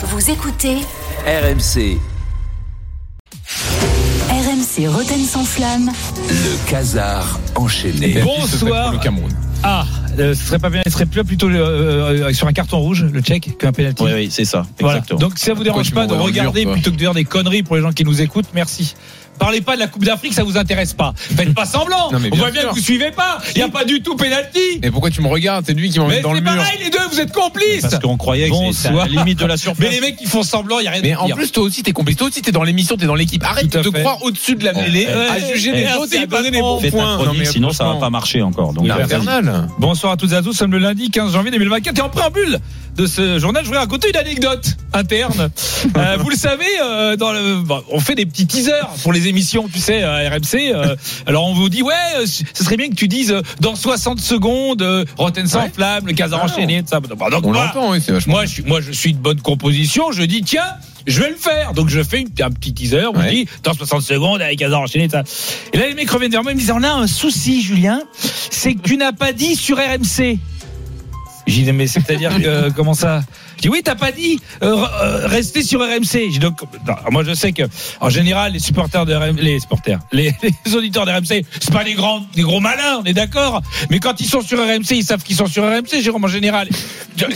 Vous écoutez RMC, RMC Roten sans flamme. le casar enchaîné. Bonsoir. Le Cameroun. Ah, euh, ce serait pas bien, ce serait plus plutôt euh, euh, sur un carton rouge, le check, qu'un penalty. Oui, oui, c'est ça. Voilà. Exactement. Donc si ça vous dérange Pourquoi pas de regarder plutôt que de dire des conneries pour les gens qui nous écoutent, merci. Parlez pas de la Coupe d'Afrique, ça vous intéresse pas. Faites pas semblant. Non, mais On voit bien sûr. que vous suivez pas. Il y a pas du tout penalty. Mais pourquoi tu me regardes? C'est lui qui m'emmène dans le c'est mur. pareil les deux, vous êtes complices. Parce qu'on croyait que c'était à la limite de la surface. Mais les mecs qui font semblant, il y a rien Mais de en pire. plus, toi aussi, t'es complice. Toi aussi, t'es dans l'émission, t'es dans l'équipe. Arrête de te fait. croire au-dessus de la mêlée, Ouais. à juger les autres et à donner les bons points. sinon ça va pas marcher encore. Donc. Infernal. Bonsoir à toutes et à tous, nous sommes le lundi 15 janvier 2024 et en préambule de ce journal, je voudrais raconter une anecdote interne. Euh, vous le savez, euh, dans le, bon, on fait des petits teasers pour les émissions, tu sais, à RMC. euh, alors on vous dit, ouais, euh, ce serait bien que tu dises euh, dans 60 secondes, euh, Rotten sans Ouais. flamme, le casar Ah, enchaîné, tout ça. Donc, On voilà. l'entend, oui, c'est vachement. Moi, je suis, moi, je suis de bonne composition. Je dis, tiens, je vais le faire. Donc, je fais un petit teaser. On Ouais. dit, dans 60 secondes, avec hasard enchaîné, ça. Et là, les mecs reviennent vers moi. Ils me disent, on a un souci, Julien. C'est que tu n'as pas dit sur RMC. J'ai dit, mais c'est-à-dire que, comment ça? Je dis, oui, t'as pas dit, euh, euh, rester sur RMC. J'ai donc, non, moi, je sais que, en général, les supporters de RMC, les supporters, les, les auditeurs de RMC, c'est pas des grands, des gros malins, on est d'accord? Mais quand ils sont sur RMC, ils savent qu'ils sont sur RMC, Jérôme, en général.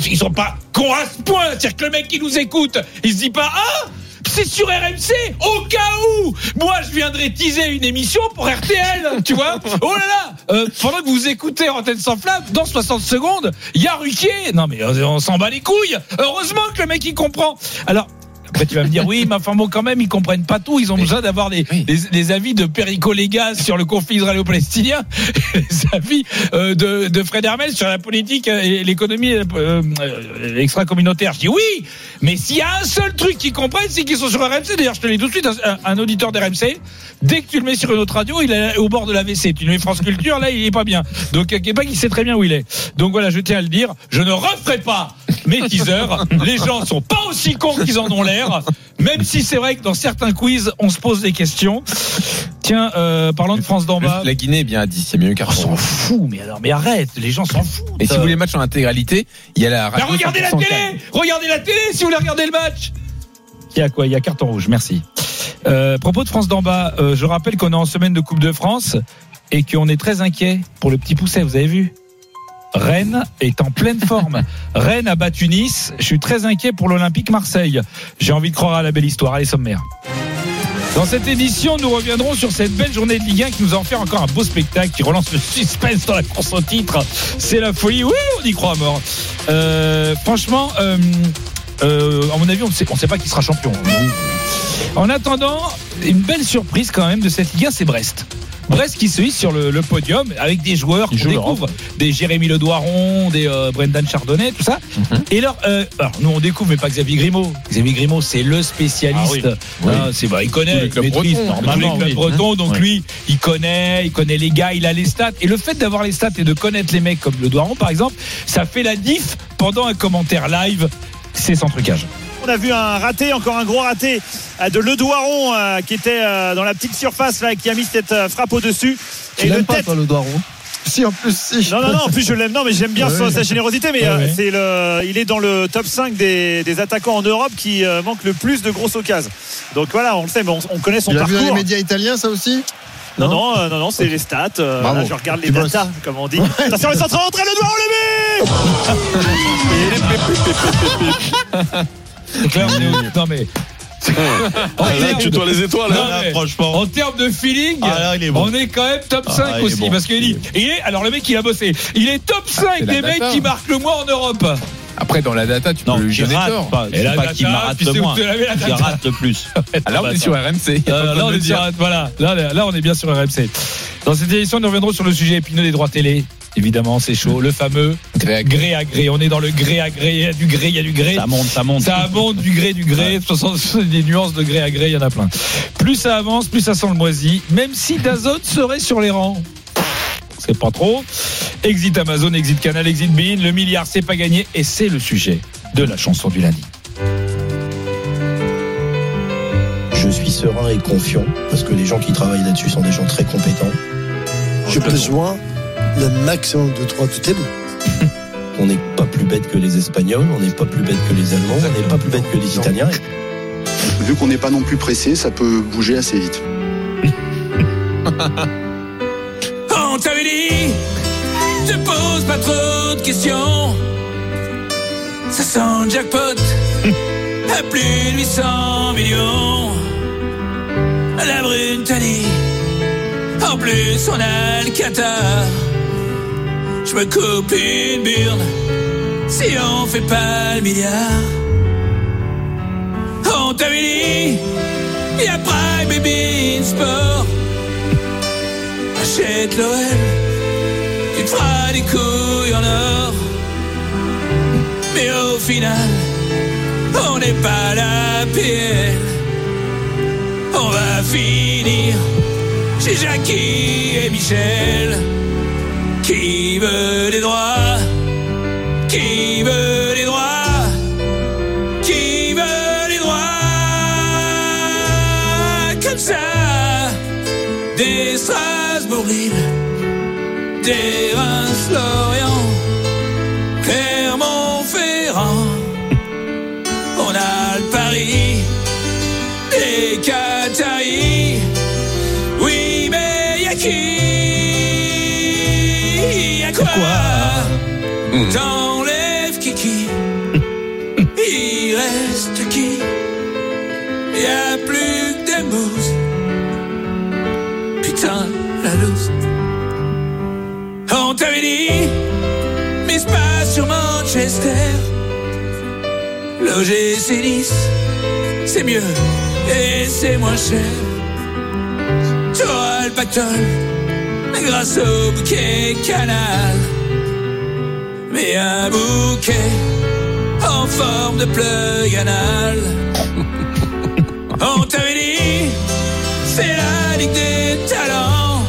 Ils sont pas cons à ce point. C'est-à-dire que le mec qui nous écoute, il se dit pas, ah! C'est sur RMC, au cas où. Moi je viendrais teaser une émission pour RTL, tu vois. Oh là là. Euh, Pendant que vous écoutez Antenne sans flamme, dans 60 secondes, il y a Ruquier. Non mais euh, on s'en bat les couilles. Heureusement que le mec il comprend. Alors après tu vas me dire oui mais enfin bon quand même ils comprennent pas tout. Ils ont besoin d'avoir les, Oui. les, les avis de Perico Légas sur le conflit israélo-palestinien les avis euh, de, de Fred Hermel sur la politique et l'économie euh, euh, extra-communautaire. Je dis oui mais s'il y a un seul truc qu'ils comprennent c'est qu'ils sont sur RMC d'ailleurs je te le dis tout de suite un, un auditeur d'RMC dès que tu le mets sur une autre radio il est au bord de la WC tu le mets France Culture là il est pas bien. Donc Québec il sait très bien où il est. Donc voilà je tiens à le dire je ne referai pas mes teasers. Les gens sont pas aussi cons qu'ils en ont l'air. Même si c'est vrai que dans certains quiz on se pose des questions. Tiens euh, parlant de France d'en bas. La Guinée est bien à 10, c'est mieux on carton. s'en fout mais alors mais arrête les gens s'en foutent. Et si vous voulez match en intégralité, il y a la bah, radio. regardez la 100% télé! Regardez la télé si vous voulez regarder le match! Il y a quoi? Il y a carton rouge, merci. Euh, propos de France d'en bas, euh, je rappelle qu'on est en semaine de Coupe de France et qu'on est très inquiet pour le petit pousset, vous avez vu? Rennes est en pleine forme. Rennes a battu Nice. Je suis très inquiet pour l'Olympique Marseille. J'ai envie de croire à la belle histoire. Allez, sommaire. Dans cette édition, nous reviendrons sur cette belle journée de Ligue 1 qui nous a offert encore un beau spectacle, qui relance le suspense dans la course au titre. C'est la folie. Oui, on y croit à mort. Euh, franchement, euh, euh, à mon avis, on ne sait, on sait pas qui sera champion. En attendant, une belle surprise quand même de cette Ligue 1, c'est Brest. Brest qui se hisse sur le, le podium avec des joueurs qu'on découvre, des Jérémy Ledoiron, des euh, Brendan Chardonnay, tout ça. Mhm. Et alors, euh, alors, nous on découvre, mais pas Xavier Grimaud. Xavier Grimaud, c'est le spécialiste. Ah oui. Ah, c'est bah, il connaît, les clubs il maîtrise normalement oui. bretons. Donc lui, il connaît, il connaît les gars, il a les stats. Et le fait d'avoir les stats et de connaître les mecs comme Ledoiron, par exemple, ça fait la diff pendant un commentaire live. C'est sans trucage. On a vu un raté, encore un gros raté euh, de Le Doiron euh, qui était euh, dans la petite surface là, qui a mis cette euh, frappe au-dessus. Tu Et pas, tête. toi, le Doiron? Si, en plus, si. Non, non, non, en plus je l'aime, non, mais j'aime bien Ouais, sa, générosité, mais Ouais, euh, ouais. c'est le, il est dans le top 5 des, des attaquants en Europe qui euh, manquent le plus de grosses occasions. Donc voilà, on le sait, mais on, on connaît son Tu l'as vu les médias italiens, ça aussi? Non, non, euh, non, non, c'est les stats. euh, là, je regarde les Tu bosses. datas, comme on dit. Attention, le centre rentré, le Doiron le but Donc là, on est au- non mais. En Là, termes tu de- dois les étoiles, Non, là, mais- franchement. En termes de feeling, Ah, là, il est bon. on est quand même top Ah, 5 il est aussi. bon. Parce qu'il dit, il est, alors le mec il a bossé, il est top 5 c'est la des mecs qui marquent le moins en Europe. Après, dans la data, tu Non, peux lui qui rate tort. pas. Et la pas data, qui rate le moins. Qui rate le plus. Ah, là, on est sur RMC. Euh, là, on est sur, voilà, là, là, là, on est bien sur RMC. Dans cette édition, nous reviendrons sur le sujet épineux des droits télé. Évidemment, c'est chaud. Le fameux Greg. gré à gré. On est dans le gré à gré. Il y a du gré, il y a du gré. Ça monte, ça monte. Ça monte du gré, du gré. 60 des nuances de gré à gré, il y en a plein. Plus ça avance, plus ça sent le moisi. Même si Dazone serait sur les rangs. C'est pas trop. Exit Amazon, exit Canal, exit Bean. Le milliard, c'est pas gagné. Et c'est le sujet de la chanson du lundi. Je suis serein et confiant parce que les gens qui travaillent là-dessus sont des gens très compétents. J'ai besoin le maximum de droits de télé. On n'est pas plus bête que les Espagnols, on n'est pas plus bête que les Allemands, on n'est pas plus bête que les Italiens. Vu qu'on n'est pas non plus pressé, ça peut bouger assez vite. On t'avait dit, te pose pas trop de questions. Ça sent le jackpot à plus de 800 millions. La brune t'a dit, en plus on a le Qatar. Je me coupe une burne si on fait pas le milliard. On t'avait dit, y a Prime Baby Sport. Achète l'OM, tu te feras des couilles en or. Mais au final, on n'est pas la PL. On va finir chez Jackie et Michel. Qui veut les droits? Qui veut les droits? Qui veut les droits? Comme ça des Strasbourg-Lille, des Reims-Lorient, Clermont-Ferrand. On a le Paris, des Qataris. Quoi, T'enlèves Kiki, il reste qui Y a plus que des mousses putain, la loose. On t'avait dit, mise pas sur Manchester. L'OGC Nice, c'est mieux et c'est moins cher. Tu auras le pactole grâce au bouquet canal. Mais un bouquet en forme de plug anal. On t'avait dit, c'est la Ligue des Talents.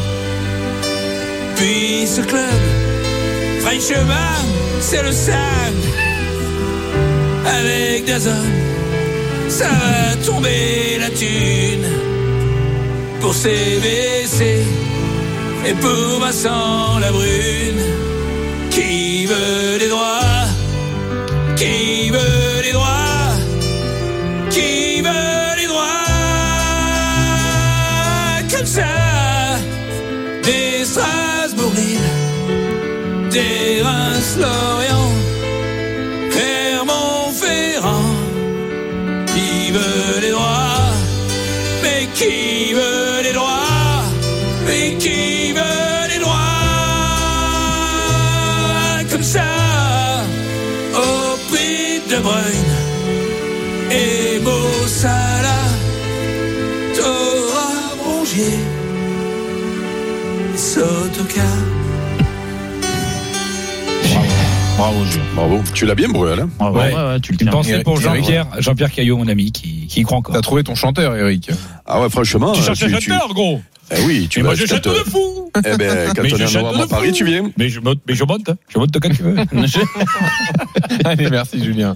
Puis ce club, fera chemin, c'est le Sam. Avec Dazon, ça va tomber la thune. Pour CVC et pour Vincent Labrune. Qui veut les droits Qui veut les droits Qui veut les droits Comme ça Des Strasbourg-Lille Des Reims-Lorient Clermont-Ferrand Qui veut les droits Mais qui veut Bravo, Julien. Bravo. Tu l'as bien brûlé, là Ah ouais. Ouais, ouais, tu le Une tiens. pensée pour. Jean-Pierre, Jean-Pierre Caillot, mon ami, qui, qui y croit encore. T'as trouvé ton chanteur, Eric. Ah ouais, franchement. Tu euh, cherches un chanteur, gros Eh oui, tu Et vas moi, je chante de fou Eh ben, quand Mais on je est en à Paris, fou. tu viens. mais je, monte, mais je monte, je monte quand tu veux. Allez, merci Julien.